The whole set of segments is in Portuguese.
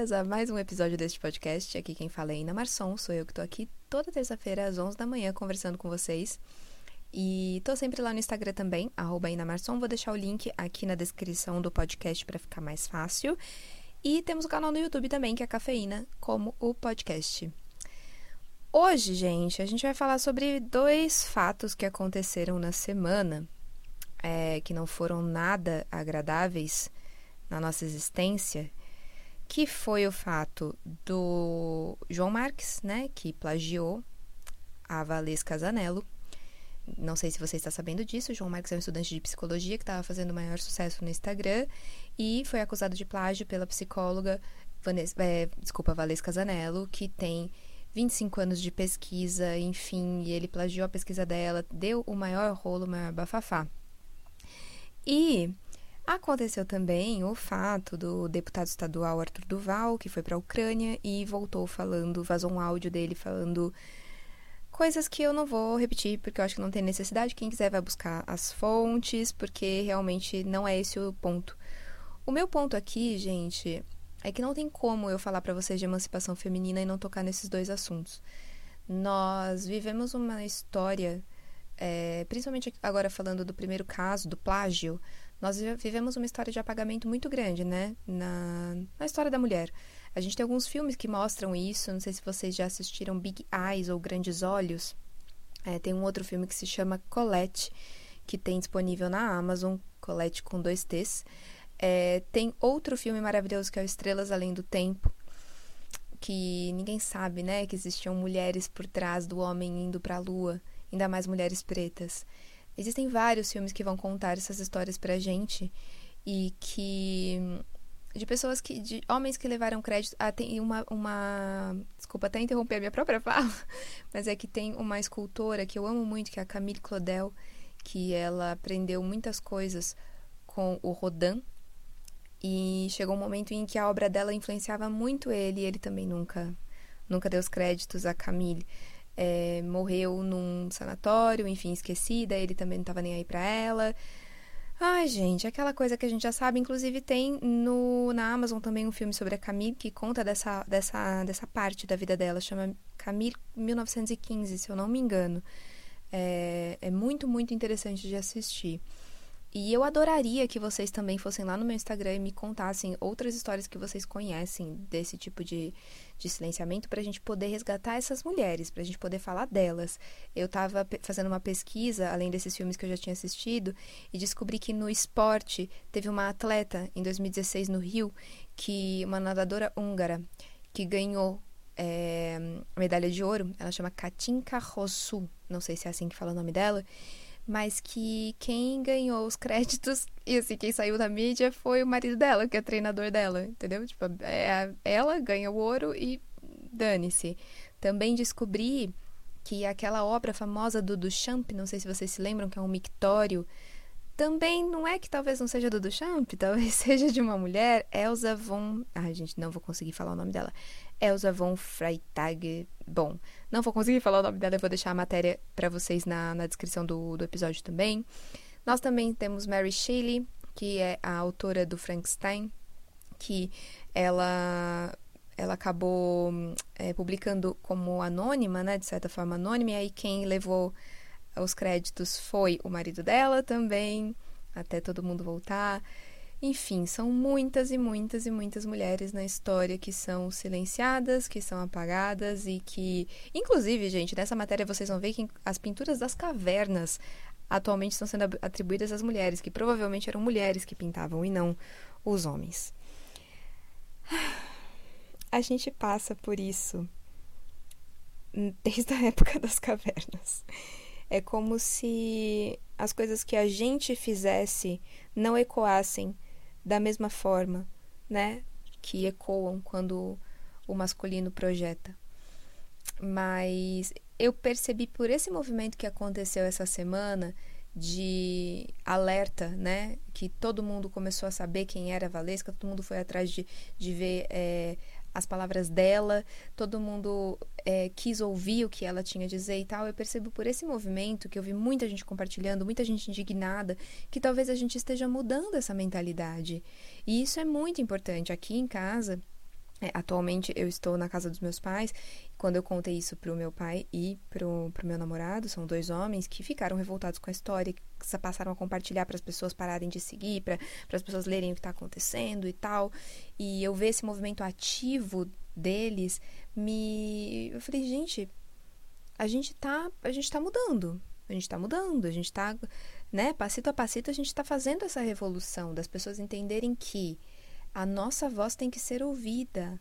bem-vindas a mais um episódio deste podcast. Aqui quem fala é Ina Marçom, sou eu que tô aqui toda terça-feira às 11 da manhã conversando com vocês. E tô sempre lá no Instagram também, arroba Ina Marçom. Vou deixar o link aqui na descrição do podcast para ficar mais fácil. E temos o canal no YouTube também, que é Cafeína, como o podcast. Hoje, gente, a gente vai falar sobre dois fatos que aconteceram na semana, é, que não foram nada agradáveis na nossa existência, que foi o fato do João Marques, né, que plagiou a Valesca Zanello. Não sei se você está sabendo disso, o João Marques é um estudante de psicologia que estava fazendo maior sucesso no Instagram e foi acusado de plágio pela psicóloga Vanessa, é, desculpa, Valesca Zanello, que tem 25 anos de pesquisa, enfim, e ele plagiou a pesquisa dela, deu o maior rolo, o maior bafafá. E Aconteceu também o fato do deputado estadual Arthur Duval, que foi para a Ucrânia e voltou falando, vazou um áudio dele falando coisas que eu não vou repetir, porque eu acho que não tem necessidade. Quem quiser vai buscar as fontes, porque realmente não é esse o ponto. O meu ponto aqui, gente, é que não tem como eu falar para vocês de emancipação feminina e não tocar nesses dois assuntos. Nós vivemos uma história, é, principalmente agora falando do primeiro caso, do plágio, nós vivemos uma história de apagamento muito grande, né? Na, na história da mulher. A gente tem alguns filmes que mostram isso. Não sei se vocês já assistiram Big Eyes ou Grandes Olhos. É, tem um outro filme que se chama Colette, que tem disponível na Amazon. Colette com dois T's. É, tem outro filme maravilhoso que é o Estrelas Além do Tempo, que ninguém sabe, né? Que existiam mulheres por trás do homem indo para a lua, ainda mais mulheres pretas. Existem vários filmes que vão contar essas histórias pra gente e que de pessoas que de homens que levaram crédito ah, tem uma uma desculpa até interromper a minha própria fala mas é que tem uma escultora que eu amo muito que é a Camille Claudel que ela aprendeu muitas coisas com o Rodin e chegou um momento em que a obra dela influenciava muito ele e ele também nunca nunca deu os créditos a Camille é, morreu num sanatório, enfim, esquecida, ele também não estava nem aí para ela. Ai, gente, aquela coisa que a gente já sabe, inclusive tem no, na Amazon também um filme sobre a Camille que conta dessa, dessa, dessa parte da vida dela, chama Camille 1915, se eu não me engano. É, é muito, muito interessante de assistir. E eu adoraria que vocês também fossem lá no meu Instagram e me contassem outras histórias que vocês conhecem desse tipo de, de silenciamento para a gente poder resgatar essas mulheres, para a gente poder falar delas. Eu estava fazendo uma pesquisa, além desses filmes que eu já tinha assistido, e descobri que no esporte teve uma atleta em 2016 no Rio, que uma nadadora húngara, que ganhou é, medalha de ouro. Ela chama Katinka Rosu, não sei se é assim que fala o nome dela mas que quem ganhou os créditos e assim, quem saiu da mídia foi o marido dela, que é treinador dela, entendeu? Tipo, é, ela ganha o ouro e dane-se. Também descobri que aquela obra famosa do Duchamp, não sei se vocês se lembram, que é um mictório, também não é que talvez não seja do Duchamp, talvez seja de uma mulher, Elsa von... Ai, gente, não vou conseguir falar o nome dela. Elsa von Freitag. Bom, não vou conseguir falar o nome dela, eu vou deixar a matéria para vocês na, na descrição do, do episódio também. Nós também temos Mary Shelley, que é a autora do Frankenstein, que ela ela acabou é, publicando como anônima, né, de certa forma anônima, e aí quem levou os créditos foi o marido dela também, até todo mundo voltar. Enfim, são muitas e muitas e muitas mulheres na história que são silenciadas, que são apagadas e que, inclusive, gente, nessa matéria vocês vão ver que as pinturas das cavernas atualmente estão sendo atribuídas às mulheres, que provavelmente eram mulheres que pintavam e não os homens. A gente passa por isso desde a época das cavernas. É como se as coisas que a gente fizesse não ecoassem da mesma forma, né? Que ecoam quando o masculino projeta. Mas eu percebi por esse movimento que aconteceu essa semana de alerta, né? Que todo mundo começou a saber quem era a Valesca, todo mundo foi atrás de, de ver é, as palavras dela, todo mundo é, quis ouvir o que ela tinha a dizer e tal. Eu percebo por esse movimento que eu vi muita gente compartilhando, muita gente indignada, que talvez a gente esteja mudando essa mentalidade. E isso é muito importante. Aqui em casa, É, atualmente eu estou na casa dos meus pais. Quando eu contei isso pro meu pai e pro, pro meu namorado, são dois homens que ficaram revoltados com a história, que passaram a compartilhar para as pessoas pararem de seguir, para as pessoas lerem o que está acontecendo e tal. E eu ver esse movimento ativo deles, me. Eu falei, gente, a gente tá, a gente tá mudando. A gente tá mudando, a gente tá, né, passito a passito, a gente tá fazendo essa revolução das pessoas entenderem que a nossa voz tem que ser ouvida.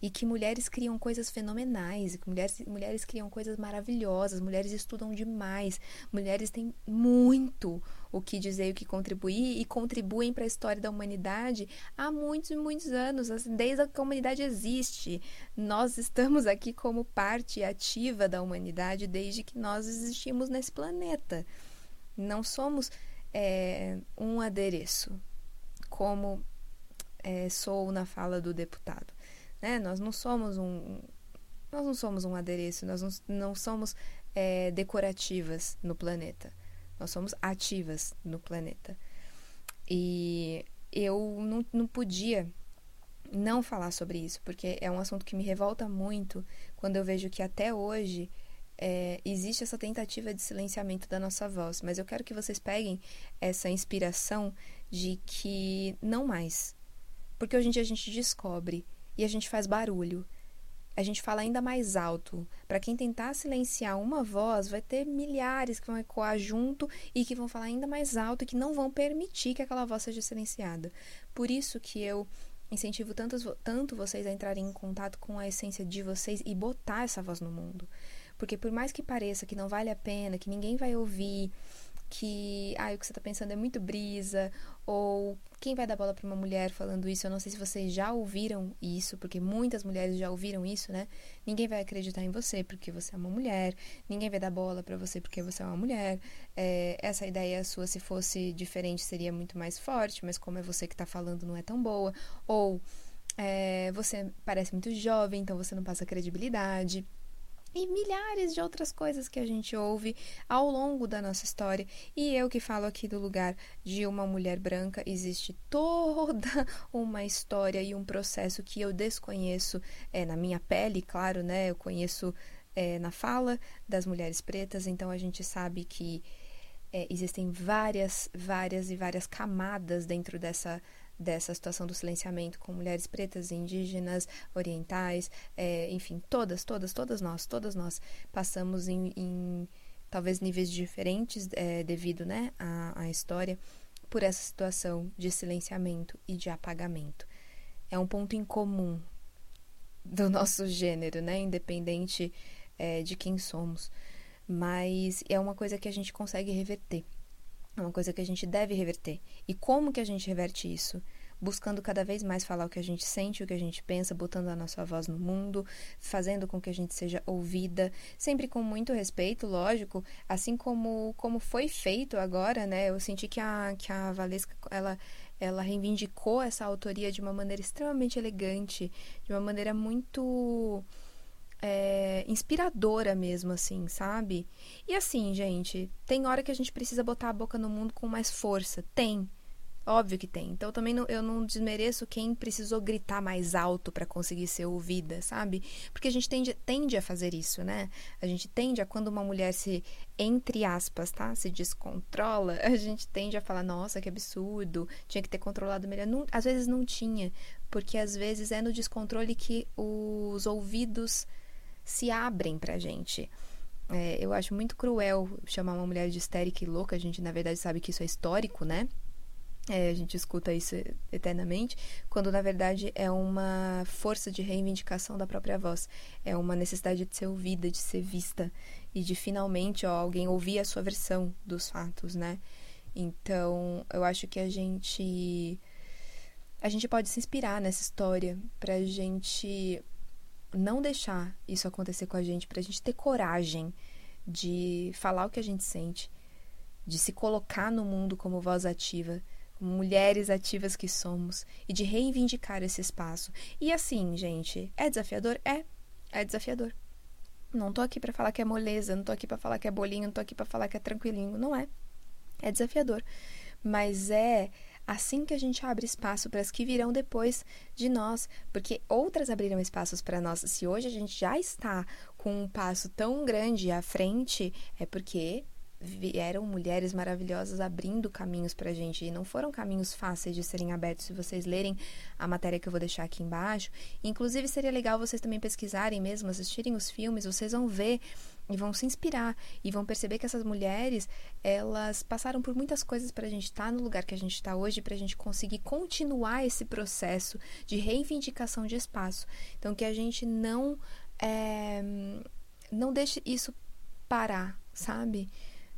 E que mulheres criam coisas fenomenais, que mulheres, mulheres criam coisas maravilhosas, mulheres estudam demais, mulheres têm muito o que dizer e o que contribuir e contribuem para a história da humanidade há muitos e muitos anos, desde que a humanidade existe. Nós estamos aqui como parte ativa da humanidade desde que nós existimos nesse planeta. Não somos é, um adereço, como é, sou na fala do deputado. Né? Nós não somos um, nós não somos um adereço, nós não, não somos é, decorativas no planeta. Nós somos ativas no planeta. E eu não, não podia não falar sobre isso, porque é um assunto que me revolta muito quando eu vejo que até hoje é, existe essa tentativa de silenciamento da nossa voz. Mas eu quero que vocês peguem essa inspiração de que não mais. Porque hoje em dia a gente descobre e a gente faz barulho. A gente fala ainda mais alto. Para quem tentar silenciar uma voz, vai ter milhares que vão ecoar junto e que vão falar ainda mais alto e que não vão permitir que aquela voz seja silenciada. Por isso que eu incentivo tanto, tanto vocês a entrarem em contato com a essência de vocês e botar essa voz no mundo. Porque por mais que pareça que não vale a pena, que ninguém vai ouvir, que ah, o que você está pensando é muito brisa, ou quem vai dar bola para uma mulher falando isso? Eu não sei se vocês já ouviram isso, porque muitas mulheres já ouviram isso, né? Ninguém vai acreditar em você porque você é uma mulher, ninguém vai dar bola para você porque você é uma mulher. É, essa ideia sua, se fosse diferente, seria muito mais forte, mas como é você que está falando, não é tão boa. Ou é, você parece muito jovem, então você não passa credibilidade e milhares de outras coisas que a gente ouve ao longo da nossa história. E eu que falo aqui do lugar de uma mulher branca, existe toda uma história e um processo que eu desconheço é, na minha pele, claro, né? Eu conheço é, na fala das mulheres pretas, então a gente sabe que é, existem várias, várias e várias camadas dentro dessa dessa situação do silenciamento com mulheres pretas, indígenas, orientais, é, enfim, todas, todas, todas nós, todas nós passamos em, em talvez níveis diferentes é, devido né, à, à história por essa situação de silenciamento e de apagamento. É um ponto em comum do nosso gênero, né, independente é, de quem somos, mas é uma coisa que a gente consegue reverter. É uma coisa que a gente deve reverter. E como que a gente reverte isso? Buscando cada vez mais falar o que a gente sente, o que a gente pensa, botando a nossa voz no mundo, fazendo com que a gente seja ouvida, sempre com muito respeito, lógico, assim como como foi feito agora, né? Eu senti que a que a Valesca ela ela reivindicou essa autoria de uma maneira extremamente elegante, de uma maneira muito é, inspiradora mesmo, assim, sabe? E assim, gente, tem hora que a gente precisa botar a boca no mundo com mais força. Tem. Óbvio que tem. Então também não, eu não desmereço quem precisou gritar mais alto para conseguir ser ouvida, sabe? Porque a gente tende, tende a fazer isso, né? A gente tende a, quando uma mulher se, entre aspas, tá? Se descontrola, a gente tende a falar, nossa, que absurdo, tinha que ter controlado melhor. Não, às vezes não tinha, porque às vezes é no descontrole que os ouvidos se abrem pra gente. É, eu acho muito cruel chamar uma mulher de histérica e louca. A gente, na verdade, sabe que isso é histórico, né? É, a gente escuta isso eternamente, quando na verdade é uma força de reivindicação da própria voz. É uma necessidade de ser ouvida, de ser vista e de finalmente ó, alguém ouvir a sua versão dos fatos, né? Então, eu acho que a gente a gente pode se inspirar nessa história pra gente não deixar isso acontecer com a gente, pra gente ter coragem de falar o que a gente sente, de se colocar no mundo como voz ativa, como mulheres ativas que somos, e de reivindicar esse espaço. E assim, gente, é desafiador? É, é desafiador. Não tô aqui para falar que é moleza, não tô aqui para falar que é bolinho, não tô aqui para falar que é tranquilinho, não é. É desafiador. Mas é assim que a gente abre espaço para as que virão depois de nós, porque outras abriram espaços para nós. Se hoje a gente já está com um passo tão grande à frente, é porque vieram mulheres maravilhosas abrindo caminhos pra gente e não foram caminhos fáceis de serem abertos. Se vocês lerem a matéria que eu vou deixar aqui embaixo, inclusive seria legal vocês também pesquisarem mesmo, assistirem os filmes, vocês vão ver e vão se inspirar e vão perceber que essas mulheres, elas passaram por muitas coisas para a gente estar tá no lugar que a gente está hoje, para a gente conseguir continuar esse processo de reivindicação de espaço. Então que a gente não é, não deixe isso parar, sabe?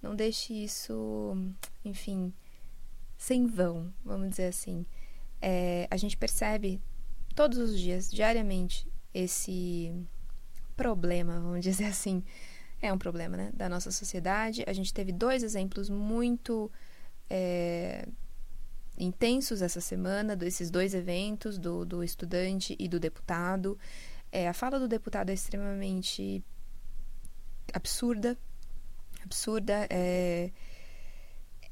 Não deixe isso, enfim, sem vão, vamos dizer assim. É, a gente percebe todos os dias, diariamente, esse problema, vamos dizer assim. É um problema, né? Da nossa sociedade. A gente teve dois exemplos muito é, intensos essa semana, desses dois eventos, do, do estudante e do deputado. É, a fala do deputado é extremamente absurda, absurda é,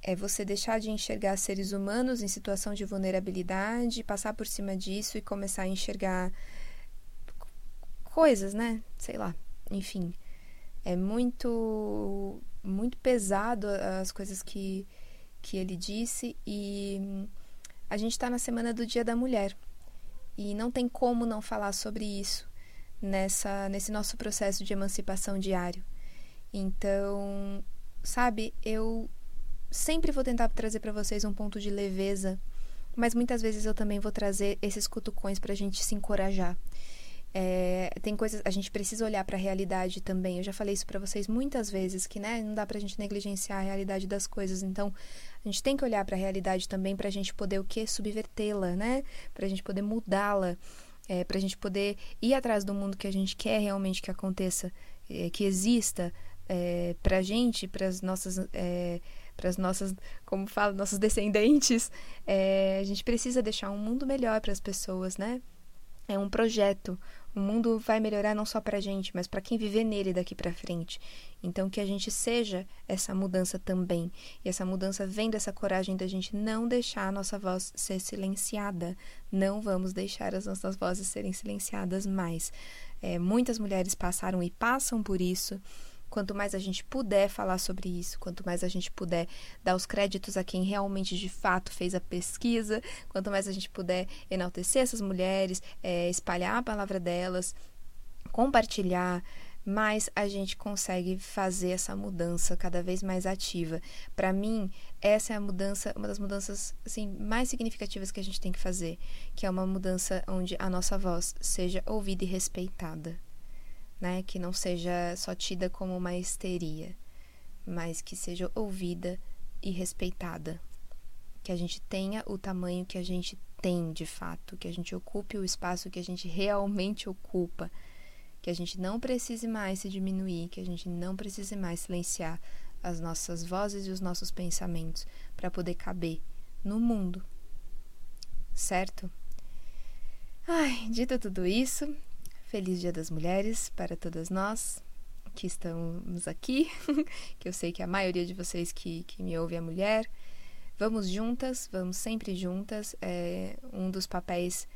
é você deixar de enxergar seres humanos em situação de vulnerabilidade, passar por cima disso e começar a enxergar coisas, né? Sei lá, enfim. É muito muito pesado as coisas que, que ele disse e a gente está na semana do Dia da Mulher e não tem como não falar sobre isso nessa nesse nosso processo de emancipação diário. Então, sabe, eu sempre vou tentar trazer para vocês um ponto de leveza, mas muitas vezes eu também vou trazer esses cutucões para a gente se encorajar. É, tem coisas, a gente precisa olhar para a realidade também. Eu já falei isso para vocês muitas vezes que, né, não dá para a gente negligenciar a realidade das coisas. Então, a gente tem que olhar para a realidade também para a gente poder o que subvertê-la, né? Para a gente poder mudá-la, é, para a gente poder ir atrás do mundo que a gente quer realmente que aconteça, é, que exista, é, para a gente, para as nossas, é, para as nossas, como falo, nossos descendentes, é, a gente precisa deixar um mundo melhor para as pessoas, né? É um projeto. O mundo vai melhorar não só para a gente, mas para quem viver nele daqui para frente. Então, que a gente seja essa mudança também. E essa mudança vem dessa coragem da gente não deixar a nossa voz ser silenciada. Não vamos deixar as nossas vozes serem silenciadas mais. É, muitas mulheres passaram e passam por isso. Quanto mais a gente puder falar sobre isso, quanto mais a gente puder dar os créditos a quem realmente de fato fez a pesquisa, quanto mais a gente puder enaltecer essas mulheres, é, espalhar a palavra delas, compartilhar, mais a gente consegue fazer essa mudança cada vez mais ativa. Para mim, essa é a mudança, uma das mudanças assim mais significativas que a gente tem que fazer, que é uma mudança onde a nossa voz seja ouvida e respeitada né? Que não seja só tida como uma histeria, mas que seja ouvida e respeitada. Que a gente tenha o tamanho que a gente tem de fato, que a gente ocupe o espaço que a gente realmente ocupa, que a gente não precise mais se diminuir, que a gente não precise mais silenciar as nossas vozes e os nossos pensamentos para poder caber no mundo. Certo? Ai, dito tudo isso, Feliz Dia das Mulheres para todas nós que estamos aqui, que eu sei que a maioria de vocês que, que me ouve é mulher. Vamos juntas, vamos sempre juntas. É um dos papéis,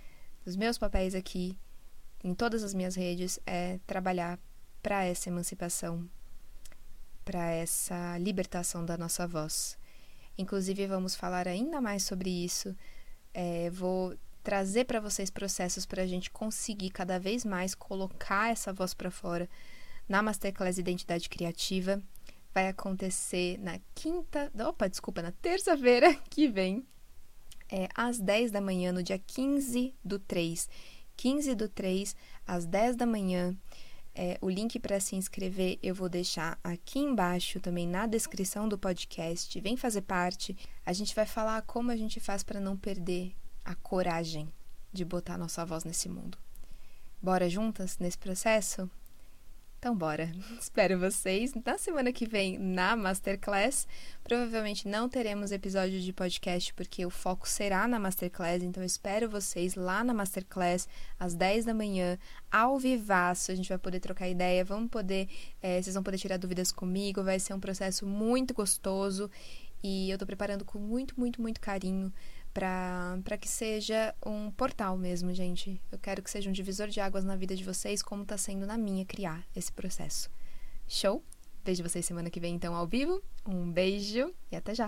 dos meus papéis aqui, em todas as minhas redes, é trabalhar para essa emancipação, para essa libertação da nossa voz. Inclusive, vamos falar ainda mais sobre isso. É, vou trazer para vocês processos para a gente conseguir cada vez mais colocar essa voz para fora na Masterclass Identidade Criativa. Vai acontecer na quinta, opa, desculpa, na terça-feira que vem, é, às 10 da manhã, no dia 15 do 3. 15 do 3, às 10 da manhã. É, o link para se inscrever eu vou deixar aqui embaixo, também na descrição do podcast. Vem fazer parte. A gente vai falar como a gente faz para não perder a coragem de botar nossa voz nesse mundo. Bora juntas nesse processo? Então, bora. Espero vocês na semana que vem na Masterclass. Provavelmente não teremos episódio de podcast porque o foco será na Masterclass. Então, espero vocês lá na Masterclass às 10 da manhã, ao vivaço. A gente vai poder trocar ideia, vamos poder, é, vocês vão poder tirar dúvidas comigo. Vai ser um processo muito gostoso e eu tô preparando com muito, muito, muito carinho para que seja um portal mesmo, gente. Eu quero que seja um divisor de águas na vida de vocês, como está sendo na minha criar esse processo. Show? Vejo vocês semana que vem então ao vivo. Um beijo e até já.